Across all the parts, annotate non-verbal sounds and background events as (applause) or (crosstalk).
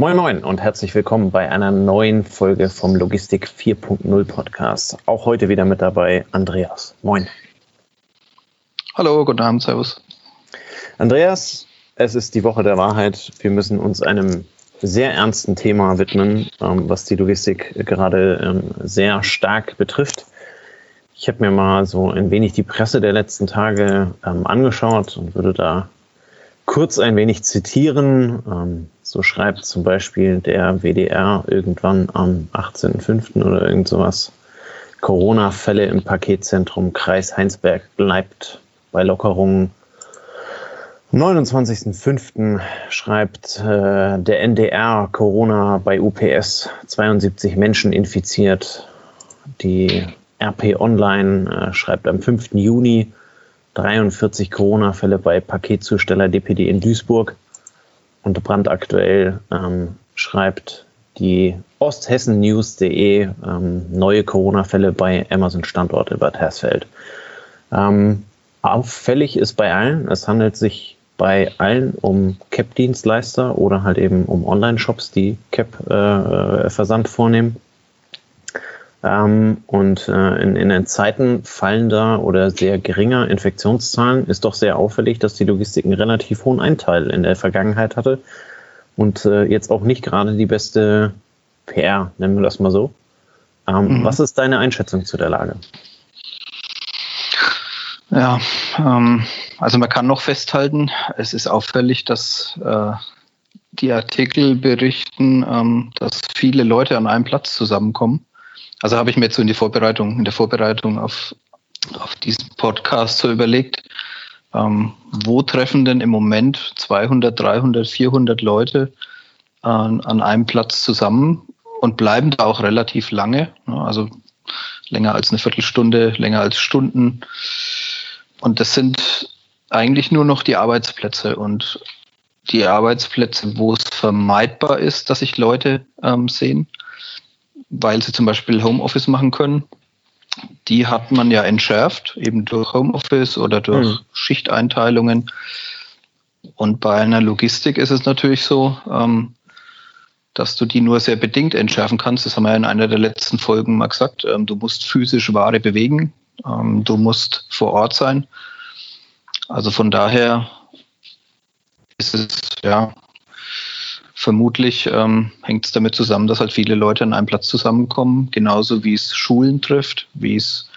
Moin Moin und herzlich willkommen bei einer neuen Folge vom Logistik 4.0 Podcast. Auch heute wieder mit dabei Andreas. Moin. Hallo, guten Abend, Servus. Andreas, es ist die Woche der Wahrheit. Wir müssen uns einem sehr ernsten Thema widmen, ähm, was die Logistik gerade ähm, sehr stark betrifft. Ich habe mir mal so ein wenig die Presse der letzten Tage ähm, angeschaut und würde da kurz ein wenig zitieren. So schreibt zum Beispiel der WDR irgendwann am 18.05. oder irgend sowas. Corona-Fälle im Paketzentrum Kreis Heinsberg bleibt bei Lockerungen. 29.05. schreibt äh, der NDR Corona bei UPS 72 Menschen infiziert. Die RP Online äh, schreibt am 5. Juni 43 Corona-Fälle bei Paketzusteller DPD in Duisburg. Und brandaktuell ähm, schreibt die osthessennews.de ähm, neue Corona-Fälle bei Amazon-Standorte Bad Hersfeld. Ähm, auffällig ist bei allen, es handelt sich bei allen um CAP-Dienstleister oder halt eben um Online-Shops, die CAP-Versand äh, vornehmen. Ähm, und äh, in, in den Zeiten fallender oder sehr geringer Infektionszahlen ist doch sehr auffällig, dass die Logistik einen relativ hohen Einteil in der Vergangenheit hatte und äh, jetzt auch nicht gerade die beste PR, nennen wir das mal so. Ähm, mhm. Was ist deine Einschätzung zu der Lage? Ja, ähm, also man kann noch festhalten, es ist auffällig, dass äh, die Artikel berichten, ähm, dass viele Leute an einem Platz zusammenkommen. Also habe ich mir jetzt so in Vorbereitung, in der Vorbereitung auf, auf diesen Podcast so überlegt, ähm, wo treffen denn im Moment 200, 300, 400 Leute äh, an einem Platz zusammen und bleiben da auch relativ lange, ne? also länger als eine Viertelstunde, länger als Stunden. Und das sind eigentlich nur noch die Arbeitsplätze und die Arbeitsplätze, wo es vermeidbar ist, dass sich Leute ähm, sehen weil sie zum Beispiel Homeoffice machen können. Die hat man ja entschärft, eben durch Homeoffice oder durch mhm. Schichteinteilungen. Und bei einer Logistik ist es natürlich so, ähm, dass du die nur sehr bedingt entschärfen kannst. Das haben wir ja in einer der letzten Folgen mal gesagt. Ähm, du musst physisch Ware bewegen, ähm, du musst vor Ort sein. Also von daher ist es ja Vermutlich ähm, hängt es damit zusammen, dass halt viele Leute an einem Platz zusammenkommen, genauso wie es Schulen trifft, wie es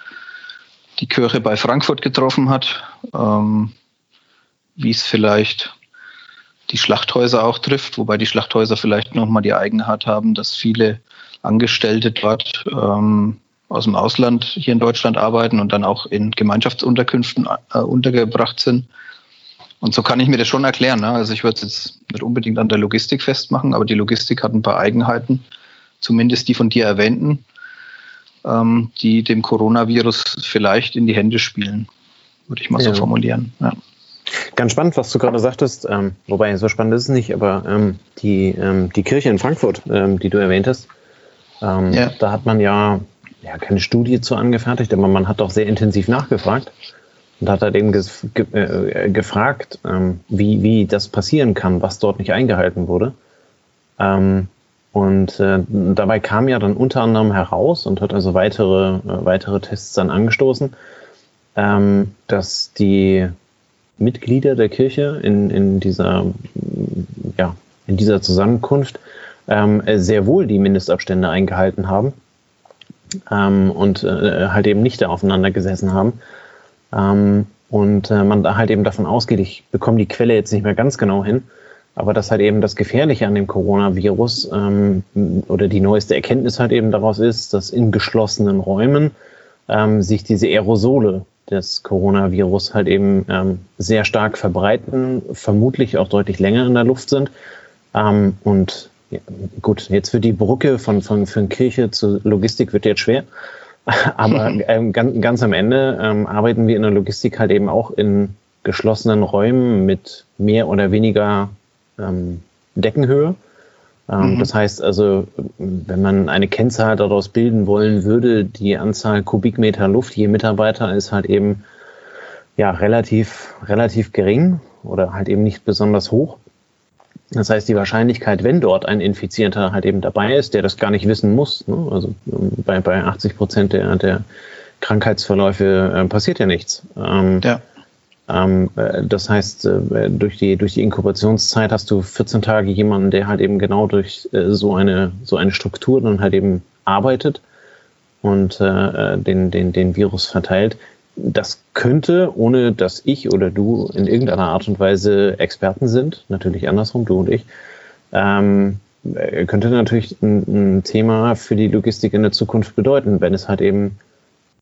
die Kirche bei Frankfurt getroffen hat, ähm, wie es vielleicht die Schlachthäuser auch trifft, wobei die Schlachthäuser vielleicht nochmal die Eigenheit haben, dass viele Angestellte dort ähm, aus dem Ausland hier in Deutschland arbeiten und dann auch in Gemeinschaftsunterkünften äh, untergebracht sind. Und so kann ich mir das schon erklären. Ne? Also ich würde es jetzt nicht unbedingt an der Logistik festmachen, aber die Logistik hat ein paar Eigenheiten, zumindest die von dir erwähnten, ähm, die dem Coronavirus vielleicht in die Hände spielen, würde ich mal ja. so formulieren. Ja. Ganz spannend, was du gerade sagtest, ähm, wobei so spannend ist es nicht, aber ähm, die, ähm, die Kirche in Frankfurt, ähm, die du erwähnt hast, ähm, ja. da hat man ja, ja keine Studie zu angefertigt, aber man hat doch sehr intensiv nachgefragt und hat halt eben äh, gefragt, ähm, wie, wie das passieren kann, was dort nicht eingehalten wurde. Ähm, und äh, dabei kam ja dann unter anderem heraus und hat also weitere, äh, weitere Tests dann angestoßen, ähm, dass die Mitglieder der Kirche in, in, dieser, ja, in dieser Zusammenkunft ähm, sehr wohl die Mindestabstände eingehalten haben ähm, und äh, halt eben nicht da aufeinander gesessen haben. Ähm, und äh, man halt eben davon ausgeht, ich bekomme die Quelle jetzt nicht mehr ganz genau hin, aber dass halt eben das Gefährliche an dem Coronavirus ähm, oder die neueste Erkenntnis halt eben daraus ist, dass in geschlossenen Räumen ähm, sich diese Aerosole des Coronavirus halt eben ähm, sehr stark verbreiten, vermutlich auch deutlich länger in der Luft sind. Ähm, und ja, gut, jetzt für die Brücke von, von, von Kirche zur Logistik wird jetzt schwer. (laughs) Aber (laughs) ähm, ganz, ganz am Ende ähm, arbeiten wir in der Logistik halt eben auch in geschlossenen Räumen mit mehr oder weniger ähm, Deckenhöhe. Ähm, mhm. Das heißt also, wenn man eine Kennzahl daraus bilden wollen würde, die Anzahl Kubikmeter Luft je Mitarbeiter ist halt eben ja relativ, relativ gering oder halt eben nicht besonders hoch. Das heißt, die Wahrscheinlichkeit, wenn dort ein Infizierter halt eben dabei ist, der das gar nicht wissen muss, ne? also ähm, bei, bei 80 Prozent der, der Krankheitsverläufe äh, passiert ja nichts. Ähm, ja. Ähm, äh, das heißt, äh, durch, die, durch die Inkubationszeit hast du 14 Tage jemanden, der halt eben genau durch äh, so, eine, so eine Struktur dann halt eben arbeitet und äh, den, den, den Virus verteilt das könnte, ohne dass ich oder du in irgendeiner Art und Weise Experten sind, natürlich andersrum, du und ich, ähm, äh, könnte natürlich ein, ein, Thema für die Logistik in der Zukunft bedeuten, wenn es halt eben,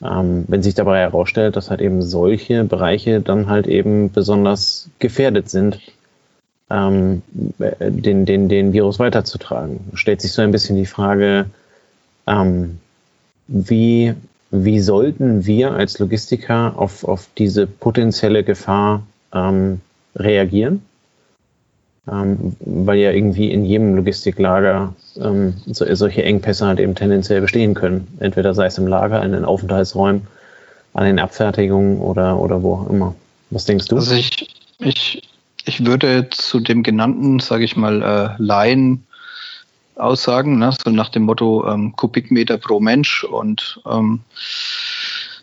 ähm, wenn sich dabei herausstellt, dass halt eben solche Bereiche dann halt eben besonders gefährdet sind, ähm, den, den, den Virus weiterzutragen. Stellt sich so ein bisschen die Frage, ähm, wie wie sollten wir als Logistiker auf, auf diese potenzielle Gefahr ähm, reagieren? Ähm, weil ja irgendwie in jedem Logistiklager ähm, so, solche Engpässe halt eben tendenziell bestehen können. Entweder sei es im Lager, in den Aufenthaltsräumen, an den Abfertigungen oder, oder wo auch immer. Was denkst du? Also ich, ich, ich würde zu dem genannten, sage ich mal, äh, Laien Aussagen, ne? so nach dem Motto ähm, Kubikmeter pro Mensch. Und ähm,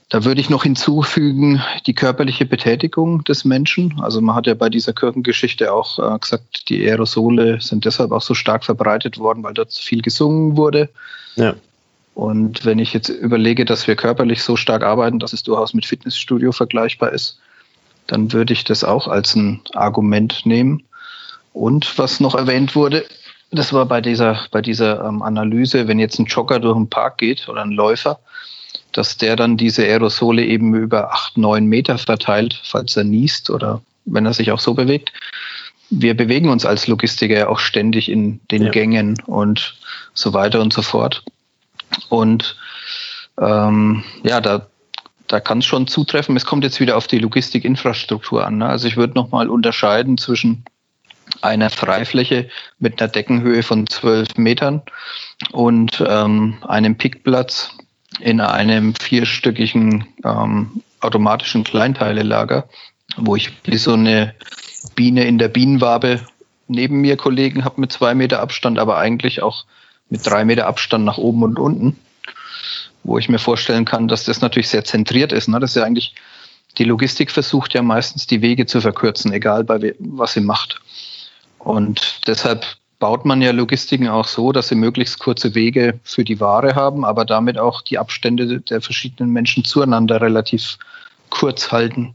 da würde ich noch hinzufügen die körperliche Betätigung des Menschen. Also man hat ja bei dieser Kirchengeschichte auch äh, gesagt, die Aerosole sind deshalb auch so stark verbreitet worden, weil dort viel gesungen wurde. Ja. Und wenn ich jetzt überlege, dass wir körperlich so stark arbeiten, dass es durchaus mit Fitnessstudio vergleichbar ist, dann würde ich das auch als ein Argument nehmen. Und was noch erwähnt wurde, das war bei dieser, bei dieser ähm, Analyse, wenn jetzt ein Jogger durch den Park geht oder ein Läufer, dass der dann diese Aerosole eben über acht, neun Meter verteilt, falls er niest oder wenn er sich auch so bewegt. Wir bewegen uns als Logistiker ja auch ständig in den ja. Gängen und so weiter und so fort. Und ähm, ja, da, da kann es schon zutreffen. Es kommt jetzt wieder auf die Logistikinfrastruktur an. Ne? Also ich würde nochmal unterscheiden zwischen einer Freifläche mit einer Deckenhöhe von zwölf Metern und ähm, einem Pickplatz in einem vierstöckigen ähm, automatischen Kleinteilelager, wo ich wie so eine Biene in der Bienenwabe neben mir Kollegen habe mit zwei Meter Abstand, aber eigentlich auch mit drei Meter Abstand nach oben und unten, wo ich mir vorstellen kann, dass das natürlich sehr zentriert ist. Ne? Das ist ja eigentlich, die Logistik versucht ja meistens die Wege zu verkürzen, egal bei was sie macht. Und deshalb baut man ja Logistiken auch so, dass sie möglichst kurze Wege für die Ware haben, aber damit auch die Abstände der verschiedenen Menschen zueinander relativ kurz halten.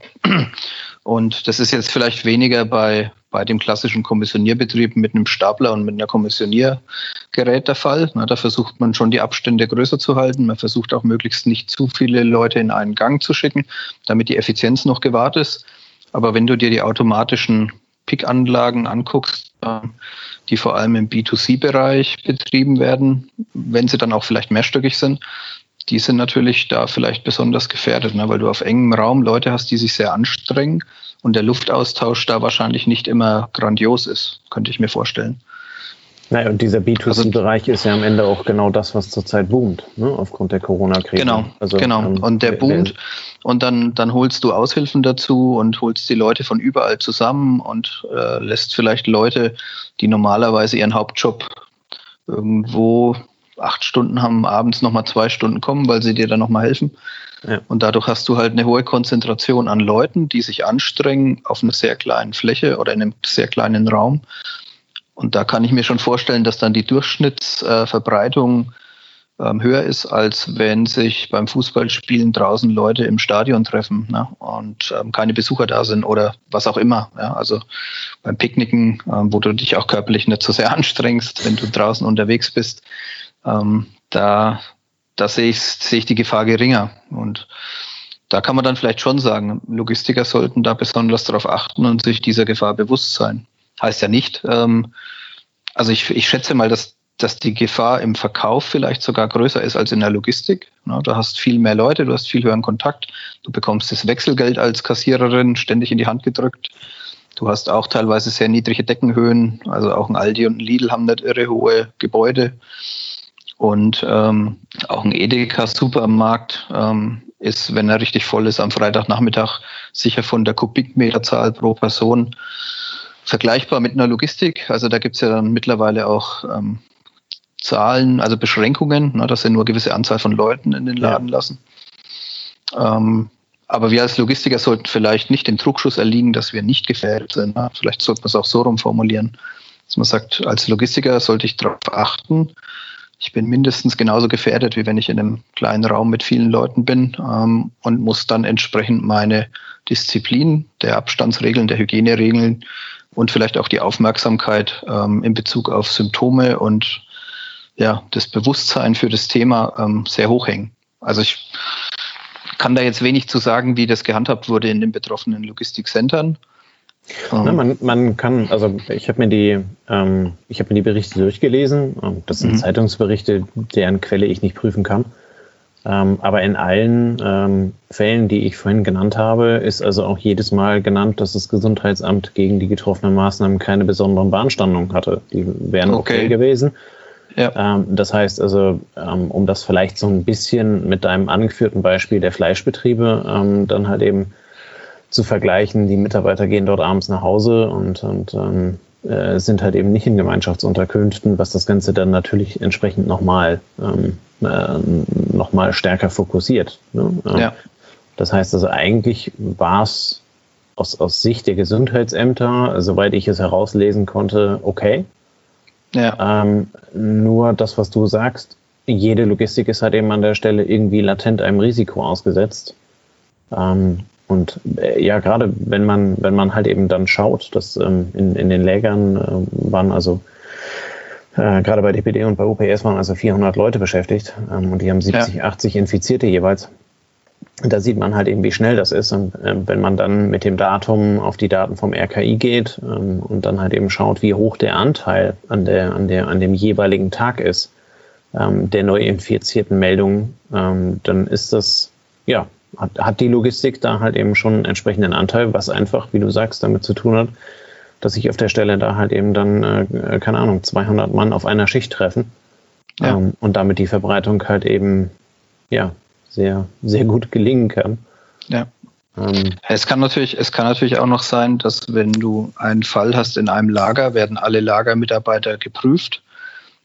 Und das ist jetzt vielleicht weniger bei, bei dem klassischen Kommissionierbetrieb mit einem Stapler und mit einer Kommissioniergerät der Fall. Na, da versucht man schon die Abstände größer zu halten. Man versucht auch möglichst nicht zu viele Leute in einen Gang zu schicken, damit die Effizienz noch gewahrt ist. Aber wenn du dir die automatischen Pick-Anlagen anguckst, ähm, die vor allem im B2C-Bereich betrieben werden, wenn sie dann auch vielleicht mehrstöckig sind, die sind natürlich da vielleicht besonders gefährdet, ne? weil du auf engem Raum Leute hast, die sich sehr anstrengen und der Luftaustausch da wahrscheinlich nicht immer grandios ist, könnte ich mir vorstellen. Naja, und dieser B2C-Bereich also, ist ja am Ende auch genau das, was zurzeit boomt, ne, aufgrund der Corona-Krise. Genau, also, genau. Ähm, und der boomt. Und dann, dann holst du Aushilfen dazu und holst die Leute von überall zusammen und äh, lässt vielleicht Leute, die normalerweise ihren Hauptjob irgendwo acht Stunden haben, abends nochmal zwei Stunden kommen, weil sie dir dann nochmal helfen. Ja. Und dadurch hast du halt eine hohe Konzentration an Leuten, die sich anstrengen auf einer sehr kleinen Fläche oder in einem sehr kleinen Raum und da kann ich mir schon vorstellen, dass dann die Durchschnittsverbreitung ähm, höher ist, als wenn sich beim Fußballspielen draußen Leute im Stadion treffen ne? und ähm, keine Besucher da sind oder was auch immer. Ja? Also beim Picknicken, ähm, wo du dich auch körperlich nicht so sehr (laughs) anstrengst, wenn du draußen unterwegs bist, ähm, da, da sehe ich, sehe ich die Gefahr geringer. Und da kann man dann vielleicht schon sagen, Logistiker sollten da besonders darauf achten und sich dieser Gefahr bewusst sein heißt ja nicht, ähm, also ich, ich schätze mal, dass, dass die Gefahr im Verkauf vielleicht sogar größer ist als in der Logistik. Du hast viel mehr Leute, du hast viel höheren Kontakt, du bekommst das Wechselgeld als Kassiererin ständig in die Hand gedrückt. Du hast auch teilweise sehr niedrige Deckenhöhen, also auch ein Aldi und ein Lidl haben nicht irre hohe Gebäude. Und ähm, auch ein Edeka-Supermarkt ähm, ist, wenn er richtig voll ist, am Freitagnachmittag sicher von der Kubikmeterzahl pro Person vergleichbar mit einer Logistik. Also da gibt es ja dann mittlerweile auch ähm, Zahlen, also Beschränkungen, ne, dass sie nur eine gewisse Anzahl von Leuten in den Laden ja. lassen. Ähm, aber wir als Logistiker sollten vielleicht nicht dem Druckschuss erliegen, dass wir nicht gefährdet sind. Ne? Vielleicht sollte man es auch so rum formulieren, dass man sagt, als Logistiker sollte ich darauf achten, ich bin mindestens genauso gefährdet, wie wenn ich in einem kleinen Raum mit vielen Leuten bin ähm, und muss dann entsprechend meine Disziplin der Abstandsregeln, der Hygieneregeln und vielleicht auch die Aufmerksamkeit ähm, in Bezug auf Symptome und ja, das Bewusstsein für das Thema ähm, sehr hoch hängen. Also ich kann da jetzt wenig zu sagen, wie das gehandhabt wurde in den betroffenen Logistikcentern. Na, man, man kann, also ich habe mir die, ähm, ich habe mir die Berichte durchgelesen. Das sind mhm. Zeitungsberichte, deren Quelle ich nicht prüfen kann. Ähm, aber in allen ähm, Fällen, die ich vorhin genannt habe, ist also auch jedes Mal genannt, dass das Gesundheitsamt gegen die getroffenen Maßnahmen keine besonderen Beanstandungen hatte. Die wären okay, okay gewesen. Ja. Ähm, das heißt also, ähm, um das vielleicht so ein bisschen mit deinem angeführten Beispiel der Fleischbetriebe ähm, dann halt eben zu vergleichen, die Mitarbeiter gehen dort abends nach Hause und, und ähm, äh, sind halt eben nicht in Gemeinschaftsunterkünften, was das Ganze dann natürlich entsprechend nochmal ähm, äh, noch stärker fokussiert. Ne? Ähm, ja. Das heißt also, eigentlich war es aus, aus Sicht der Gesundheitsämter, soweit ich es herauslesen konnte, okay. Ja. Ähm, nur das, was du sagst, jede Logistik ist halt eben an der Stelle irgendwie latent einem Risiko ausgesetzt. Ähm, und äh, ja, gerade wenn man, wenn man halt eben dann schaut, dass ähm, in, in den Lägern äh, waren also äh, gerade bei DPD und bei UPS waren also 400 Leute beschäftigt ähm, und die haben 70, ja. 80 Infizierte jeweils. Da sieht man halt eben, wie schnell das ist. Und äh, wenn man dann mit dem Datum auf die Daten vom RKI geht ähm, und dann halt eben schaut, wie hoch der Anteil an, der, an, der, an dem jeweiligen Tag ist, ähm, der neu infizierten Meldungen, ähm, dann ist das, ja, hat, hat die Logistik da halt eben schon einen entsprechenden Anteil, was einfach, wie du sagst, damit zu tun hat, dass sich auf der Stelle da halt eben dann, äh, keine Ahnung, 200 Mann auf einer Schicht treffen ja. ähm, und damit die Verbreitung halt eben, ja, sehr, sehr gut gelingen kann. Ja. Ähm, es kann natürlich, es kann natürlich auch noch sein, dass wenn du einen Fall hast in einem Lager, werden alle Lagermitarbeiter geprüft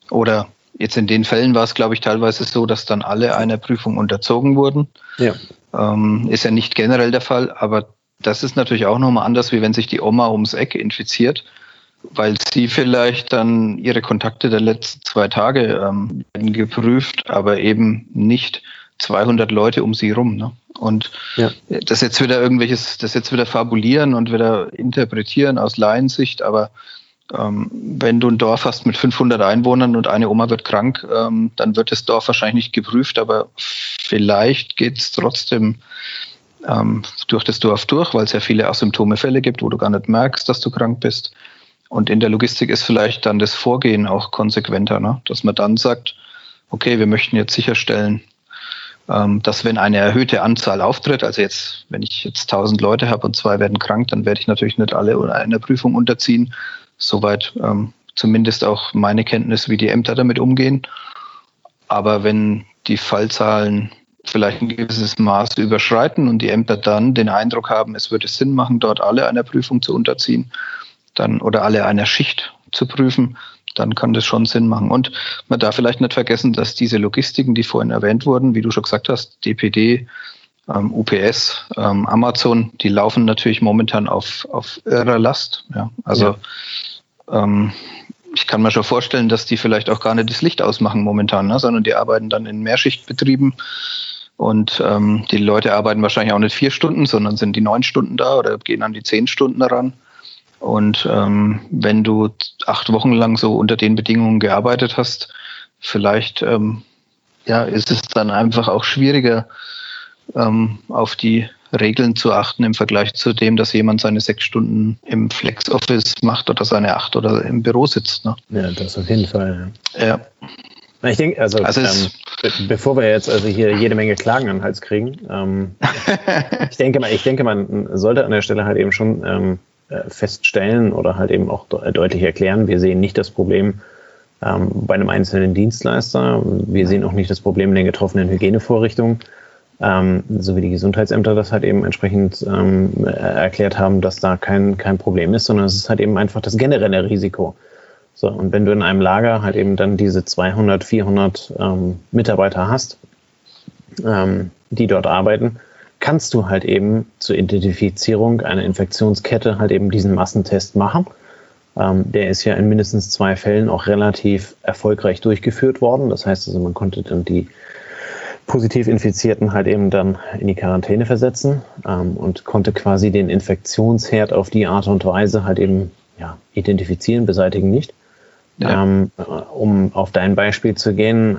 oder Jetzt in den Fällen war es, glaube ich, teilweise so, dass dann alle einer Prüfung unterzogen wurden. Ja. Ähm, ist ja nicht generell der Fall, aber das ist natürlich auch nochmal anders, wie wenn sich die Oma ums Eck infiziert, weil sie vielleicht dann ihre Kontakte der letzten zwei Tage ähm, geprüft, aber eben nicht 200 Leute um sie rum. Ne? Und ja. das jetzt wieder irgendwelches, das jetzt wieder fabulieren und wieder interpretieren aus Laiensicht, aber ähm, wenn du ein Dorf hast mit 500 Einwohnern und eine Oma wird krank, ähm, dann wird das Dorf wahrscheinlich nicht geprüft, aber vielleicht geht es trotzdem ähm, durch das Dorf durch, weil es ja viele Asymptomefälle gibt, wo du gar nicht merkst, dass du krank bist. Und in der Logistik ist vielleicht dann das Vorgehen auch konsequenter, ne? dass man dann sagt, okay, wir möchten jetzt sicherstellen, dass wenn eine erhöhte Anzahl auftritt, also jetzt, wenn ich jetzt 1000 Leute habe und zwei werden krank, dann werde ich natürlich nicht alle einer Prüfung unterziehen, Soweit ähm, zumindest auch meine Kenntnis, wie die Ämter damit umgehen. Aber wenn die Fallzahlen vielleicht ein gewisses Maß überschreiten und die Ämter dann den Eindruck haben, es würde Sinn machen, dort alle einer Prüfung zu unterziehen, dann oder alle einer Schicht zu prüfen, dann kann das schon Sinn machen. Und man darf vielleicht nicht vergessen, dass diese Logistiken, die vorhin erwähnt wurden, wie du schon gesagt hast, DPD, ähm, UPS, ähm, Amazon, die laufen natürlich momentan auf, auf irrer Last. Ja. Also ja. Ähm, ich kann mir schon vorstellen, dass die vielleicht auch gar nicht das Licht ausmachen momentan, ne, sondern die arbeiten dann in Mehrschichtbetrieben und ähm, die Leute arbeiten wahrscheinlich auch nicht vier Stunden, sondern sind die neun Stunden da oder gehen an die zehn Stunden daran. Und ähm, wenn du acht Wochen lang so unter den Bedingungen gearbeitet hast, vielleicht ähm, ja, ist es dann einfach auch schwieriger, ähm, auf die Regeln zu achten im Vergleich zu dem, dass jemand seine sechs Stunden im Flex-Office macht oder seine acht oder im Büro sitzt. Ne? Ja, das auf jeden Fall. Ja. ja. Ich denke, also, also ähm, be bevor wir jetzt also hier jede Menge Klagen an den Hals kriegen, ähm, (laughs) ich denke mal, ich denke, man sollte an der Stelle halt eben schon ähm, äh, feststellen oder halt eben auch de deutlich erklären, wir sehen nicht das Problem ähm, bei einem einzelnen Dienstleister, wir sehen auch nicht das Problem in den getroffenen Hygienevorrichtungen ähm, so wie die Gesundheitsämter das halt eben entsprechend ähm, erklärt haben, dass da kein, kein Problem ist, sondern es ist halt eben einfach das generelle Risiko. So, und wenn du in einem Lager halt eben dann diese 200, 400 ähm, Mitarbeiter hast, ähm, die dort arbeiten, kannst du halt eben zur Identifizierung einer Infektionskette halt eben diesen Massentest machen. Ähm, der ist ja in mindestens zwei Fällen auch relativ erfolgreich durchgeführt worden. Das heißt also, man konnte dann die positiv Infizierten halt eben dann in die Quarantäne versetzen ähm, und konnte quasi den Infektionsherd auf die Art und Weise halt eben ja, identifizieren, beseitigen nicht. Ja. Ähm, um auf dein Beispiel zu gehen,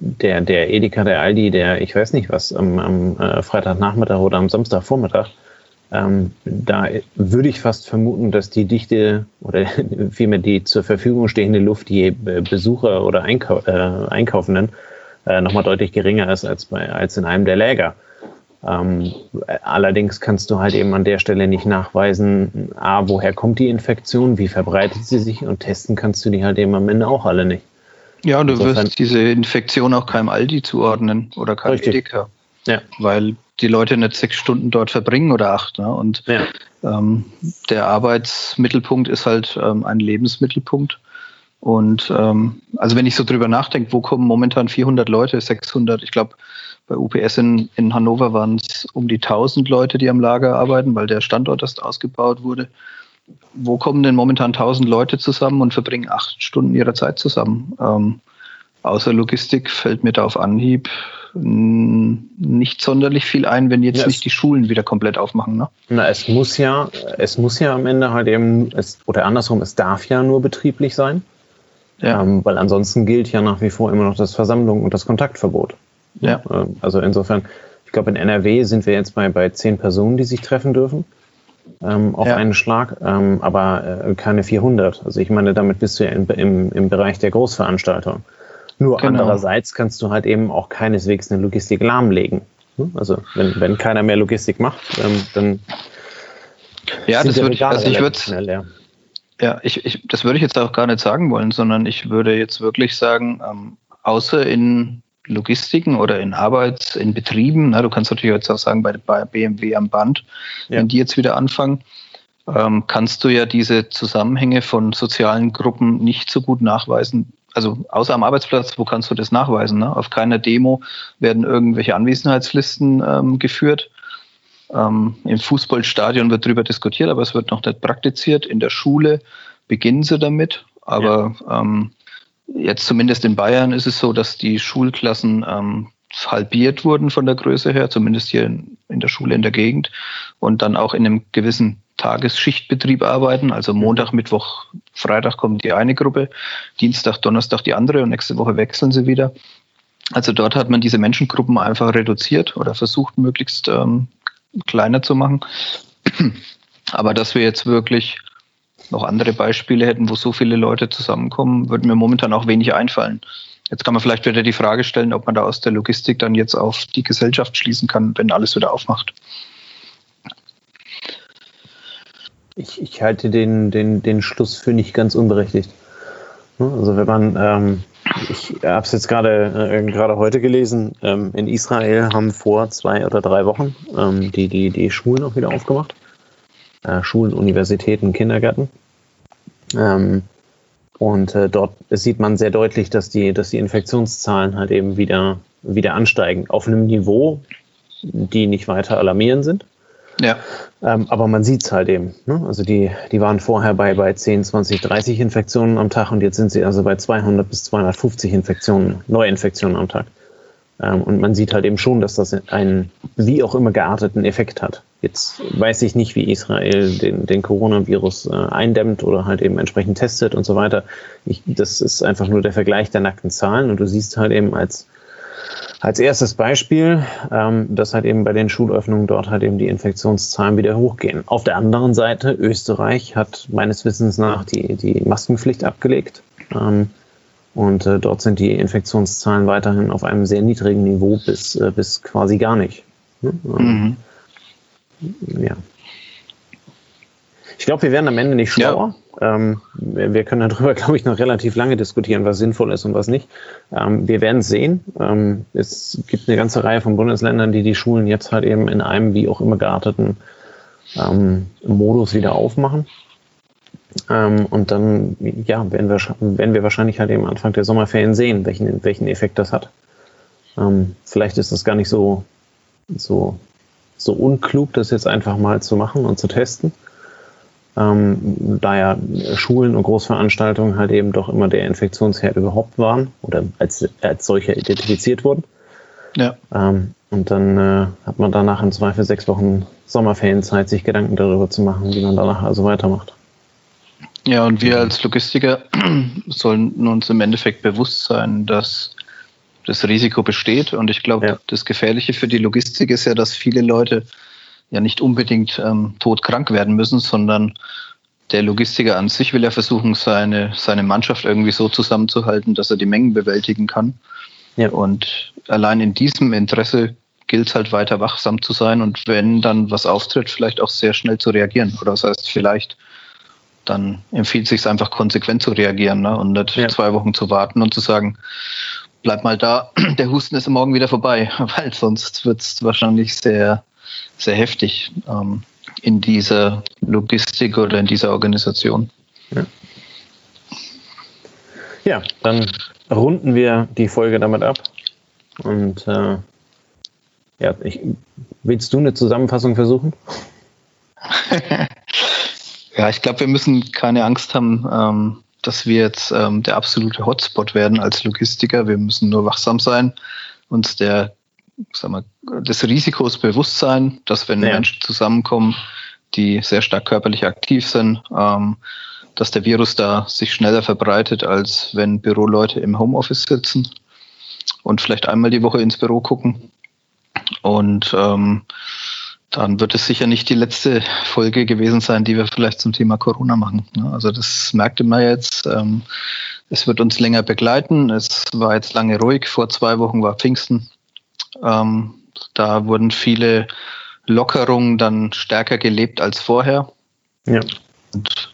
der, der Edeka, der Aldi, der, ich weiß nicht was, am, am äh, Freitagnachmittag oder am Samstagvormittag, ähm, da würde ich fast vermuten, dass die Dichte oder (laughs) vielmehr die zur Verfügung stehende Luft, die Besucher oder Einkau äh, Einkaufenden äh, nochmal deutlich geringer ist als, bei, als in einem der Läger. Ähm, allerdings kannst du halt eben an der Stelle nicht nachweisen, a, woher kommt die Infektion, wie verbreitet sie sich und testen kannst du die halt eben am Ende auch alle nicht. Ja, du Insofern, wirst diese Infektion auch keinem Aldi zuordnen oder keinem richtig. Edeka. Ja. Weil die Leute nicht sechs Stunden dort verbringen oder acht. Ne? Und ja. ähm, der Arbeitsmittelpunkt ist halt ähm, ein Lebensmittelpunkt. Und ähm, also wenn ich so drüber nachdenke, wo kommen momentan 400 Leute, 600, ich glaube bei UPS in, in Hannover waren es um die 1000 Leute, die am Lager arbeiten, weil der Standort erst ausgebaut wurde. Wo kommen denn momentan 1000 Leute zusammen und verbringen acht Stunden ihrer Zeit zusammen? Ähm, außer Logistik fällt mir da auf Anhieb nicht sonderlich viel ein, wenn jetzt ja, nicht die Schulen wieder komplett aufmachen. Ne? Na, es muss ja, es muss ja am Ende halt eben, es, oder andersrum, es darf ja nur betrieblich sein. Ja. Ähm, weil ansonsten gilt ja nach wie vor immer noch das Versammlung und das Kontaktverbot. Ja. Ähm, also insofern, ich glaube, in NRW sind wir jetzt bei, bei zehn Personen, die sich treffen dürfen. Ähm, auf ja. einen Schlag, ähm, aber äh, keine 400. Also ich meine, damit bist du ja in, im, im Bereich der Großveranstaltung. Nur genau. andererseits kannst du halt eben auch keineswegs eine Logistik lahmlegen. Hm? Also wenn, wenn keiner mehr Logistik macht, ähm, dann ja, das würde also ich würde ja, ich, ich, das würde ich jetzt auch gar nicht sagen wollen, sondern ich würde jetzt wirklich sagen, ähm, außer in Logistiken oder in Arbeits-, in Betrieben, na, du kannst natürlich jetzt auch sagen, bei, bei BMW am Band, ja. wenn die jetzt wieder anfangen, ähm, kannst du ja diese Zusammenhänge von sozialen Gruppen nicht so gut nachweisen. Also außer am Arbeitsplatz, wo kannst du das nachweisen? Ne? Auf keiner Demo werden irgendwelche Anwesenheitslisten ähm, geführt. Ähm, Im Fußballstadion wird darüber diskutiert, aber es wird noch nicht praktiziert. In der Schule beginnen sie damit, aber ja. ähm, jetzt zumindest in Bayern ist es so, dass die Schulklassen ähm, halbiert wurden von der Größe her, zumindest hier in, in, der Schule in der Gegend und dann auch in einem gewissen Tagesschichtbetrieb arbeiten. Also Montag, Mittwoch, Freitag kommt die eine Gruppe, Dienstag, Donnerstag die andere und nächste Woche wechseln sie wieder. Also dort hat man diese Menschengruppen einfach reduziert oder versucht möglichst ähm, kleiner zu machen. (clears throat) Aber dass wir jetzt wirklich noch andere Beispiele hätten, wo so viele Leute zusammenkommen, würde mir momentan auch wenig einfallen. Jetzt kann man vielleicht wieder die Frage stellen, ob man da aus der Logistik dann jetzt auf die Gesellschaft schließen kann, wenn alles wieder aufmacht. Ich, ich halte den, den, den Schluss für nicht ganz unberechtigt. Also wenn man ähm, ich habe es jetzt gerade äh, gerade heute gelesen. Ähm, in Israel haben vor zwei oder drei Wochen ähm, die, die, die Schulen auch wieder aufgemacht. Äh, Schulen, Universitäten, Kindergärten. Ähm, und äh, dort sieht man sehr deutlich, dass die, dass die Infektionszahlen halt eben wieder, wieder ansteigen. Auf einem Niveau, die nicht weiter alarmierend sind. Ja. Ähm, aber man sieht es halt eben. Ne? Also die, die waren vorher bei, bei 10, 20, 30 Infektionen am Tag und jetzt sind sie also bei 200 bis 250 Infektionen, Neuinfektionen am Tag. Ähm, und man sieht halt eben schon, dass das einen wie auch immer gearteten Effekt hat. Jetzt weiß ich nicht, wie Israel den, den Coronavirus äh, eindämmt oder halt eben entsprechend testet und so weiter. Ich, das ist einfach nur der Vergleich der nackten Zahlen und du siehst halt eben als als erstes Beispiel, ähm, dass halt eben bei den Schulöffnungen dort halt eben die Infektionszahlen wieder hochgehen. Auf der anderen Seite, Österreich hat meines Wissens nach die, die Maskenpflicht abgelegt. Ähm, und äh, dort sind die Infektionszahlen weiterhin auf einem sehr niedrigen Niveau bis, äh, bis quasi gar nicht. Ähm, mhm. Ja. Ich glaube, wir werden am Ende nicht schlauer. Ähm, wir können darüber, (laughs) glaube ich, noch relativ lange diskutieren, was sinnvoll ist und was nicht. Ähm, wir werden sehen. Ähm, es gibt eine ganze Reihe von Bundesländern, die die Schulen jetzt halt eben in einem wie auch immer gearteten ähm, Modus wieder aufmachen. Ähm, und dann, ja, werden wir, werden wir wahrscheinlich halt eben Anfang der Sommerferien sehen, welchen, welchen Effekt das hat. Ähm, vielleicht ist das gar nicht so, so, so unklug, das jetzt einfach mal zu machen und zu testen ähm, da ja Schulen und Großveranstaltungen halt eben doch immer der Infektionsherd überhaupt waren oder als, als solcher identifiziert wurden. Ja. Ähm, und dann äh, hat man danach im Zweifel sechs Wochen Sommerferienzeit, sich Gedanken darüber zu machen, wie man danach also weitermacht. Ja, und wir als Logistiker (clears throat) sollen uns im Endeffekt bewusst sein, dass das Risiko besteht. Und ich glaube, ja. das Gefährliche für die Logistik ist ja, dass viele Leute ja nicht unbedingt ähm, todkrank werden müssen, sondern der Logistiker an sich will ja versuchen, seine, seine Mannschaft irgendwie so zusammenzuhalten, dass er die Mengen bewältigen kann. Ja. Und allein in diesem Interesse gilt es halt weiter wachsam zu sein und wenn dann was auftritt, vielleicht auch sehr schnell zu reagieren. Oder das heißt, vielleicht dann empfiehlt es sich einfach konsequent zu reagieren ne? und nicht ja. zwei Wochen zu warten und zu sagen, bleib mal da, (clears throat) der Husten ist morgen wieder vorbei, (laughs) weil sonst wird es wahrscheinlich sehr sehr heftig ähm, in dieser Logistik oder in dieser Organisation. Ja. ja. dann runden wir die Folge damit ab. Und äh, ja, ich, willst du eine Zusammenfassung versuchen? (laughs) ja, ich glaube, wir müssen keine Angst haben, ähm, dass wir jetzt ähm, der absolute Hotspot werden als Logistiker. Wir müssen nur wachsam sein, uns der sag mal, des Risikos bewusst sein, dass wenn ja. Menschen zusammenkommen, die sehr stark körperlich aktiv sind, ähm, dass der Virus da sich schneller verbreitet, als wenn Büroleute im Homeoffice sitzen und vielleicht einmal die Woche ins Büro gucken. Und ähm, dann wird es sicher nicht die letzte Folge gewesen sein, die wir vielleicht zum Thema Corona machen. Also das merkte man jetzt. Ähm, es wird uns länger begleiten. Es war jetzt lange ruhig. Vor zwei Wochen war Pfingsten. Ähm, da wurden viele Lockerungen dann stärker gelebt als vorher. Ja. Und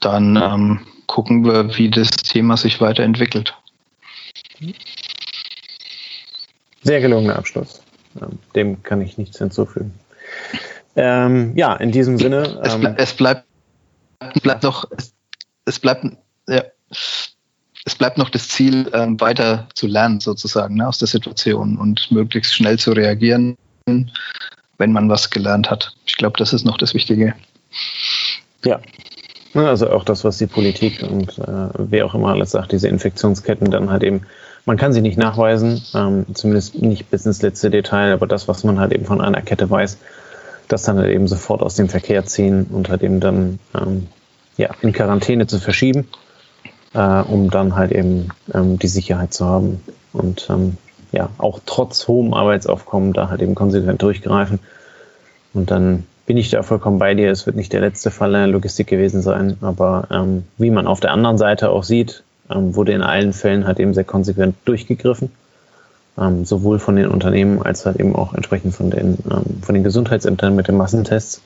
dann ähm, gucken wir, wie das Thema sich weiterentwickelt. Sehr gelungener Abschluss. Ähm, dem kann ich nichts hinzufügen. Ähm, ja, in diesem Sinne. Es, ble ähm, es bleibt, bleibt noch, es, es bleibt, ja, es bleibt noch das Ziel, ähm, weiter zu lernen sozusagen ne, aus der Situation und möglichst schnell zu reagieren, wenn man was gelernt hat. Ich glaube, das ist noch das Wichtige. Ja. Also auch das, was die Politik und äh, wer auch immer alles sagt, diese Infektionsketten dann halt eben, man kann sie nicht nachweisen, ähm, zumindest nicht bis ins letzte Detail, aber das, was man halt eben von einer Kette weiß, das dann halt eben sofort aus dem Verkehr ziehen und halt eben dann ähm, ja, in Quarantäne zu verschieben äh, um dann halt eben ähm, die Sicherheit zu haben und ähm, ja, auch trotz hohem Arbeitsaufkommen da halt eben konsequent durchgreifen. Und dann bin ich da vollkommen bei dir. Es wird nicht der letzte Fall in der Logistik gewesen sein, aber ähm, wie man auf der anderen Seite auch sieht, ähm, wurde in allen Fällen halt eben sehr konsequent durchgegriffen. Ähm, sowohl von den Unternehmen als halt eben auch entsprechend von den, ähm, von den Gesundheitsämtern mit den Massentests.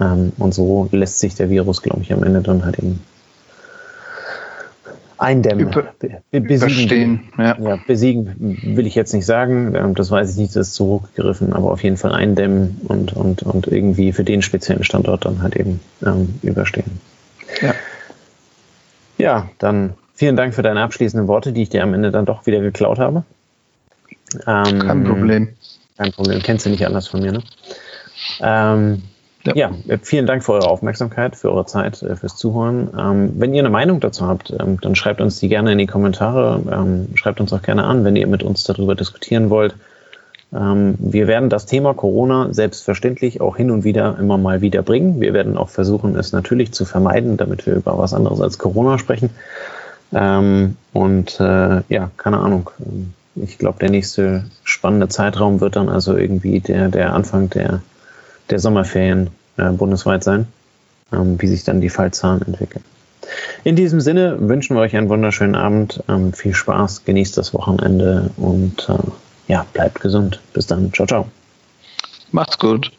Ähm, und so lässt sich der Virus, glaube ich, am Ende dann halt eben eindämmen. Über, besiegen, ja. ja. besiegen will ich jetzt nicht sagen, ähm, das weiß ich nicht, das ist zu hochgegriffen, aber auf jeden Fall eindämmen und, und, und irgendwie für den speziellen Standort dann halt eben ähm, überstehen. Ja. Ja, dann vielen Dank für deine abschließenden Worte, die ich dir am Ende dann doch wieder geklaut habe. Ähm, kein Problem. Kein Problem, kennst du nicht anders von mir, ne? Ähm, ja. ja. Äh, vielen Dank für eure Aufmerksamkeit, für eure Zeit, äh, fürs Zuhören. Ähm, wenn ihr eine Meinung dazu habt, ähm, dann schreibt uns die gerne in die Kommentare. Ähm, schreibt uns auch gerne an, wenn ihr mit uns darüber diskutieren wollt. Ähm, wir werden das Thema Corona selbstverständlich auch hin und wieder immer mal wieder bringen. Wir werden auch versuchen, es natürlich zu vermeiden, damit wir über was anderes als Corona sprechen. Ähm, und äh, ja, keine Ahnung. Ich glaube, der nächste spannende Zeitraum wird dann also irgendwie der, der Anfang der der Sommerferien äh, bundesweit sein, ähm, wie sich dann die Fallzahlen entwickeln. In diesem Sinne wünschen wir euch einen wunderschönen Abend, viel Spaß, genießt das Wochenende und äh, ja, bleibt gesund. Bis dann. Ciao, ciao. Macht's gut.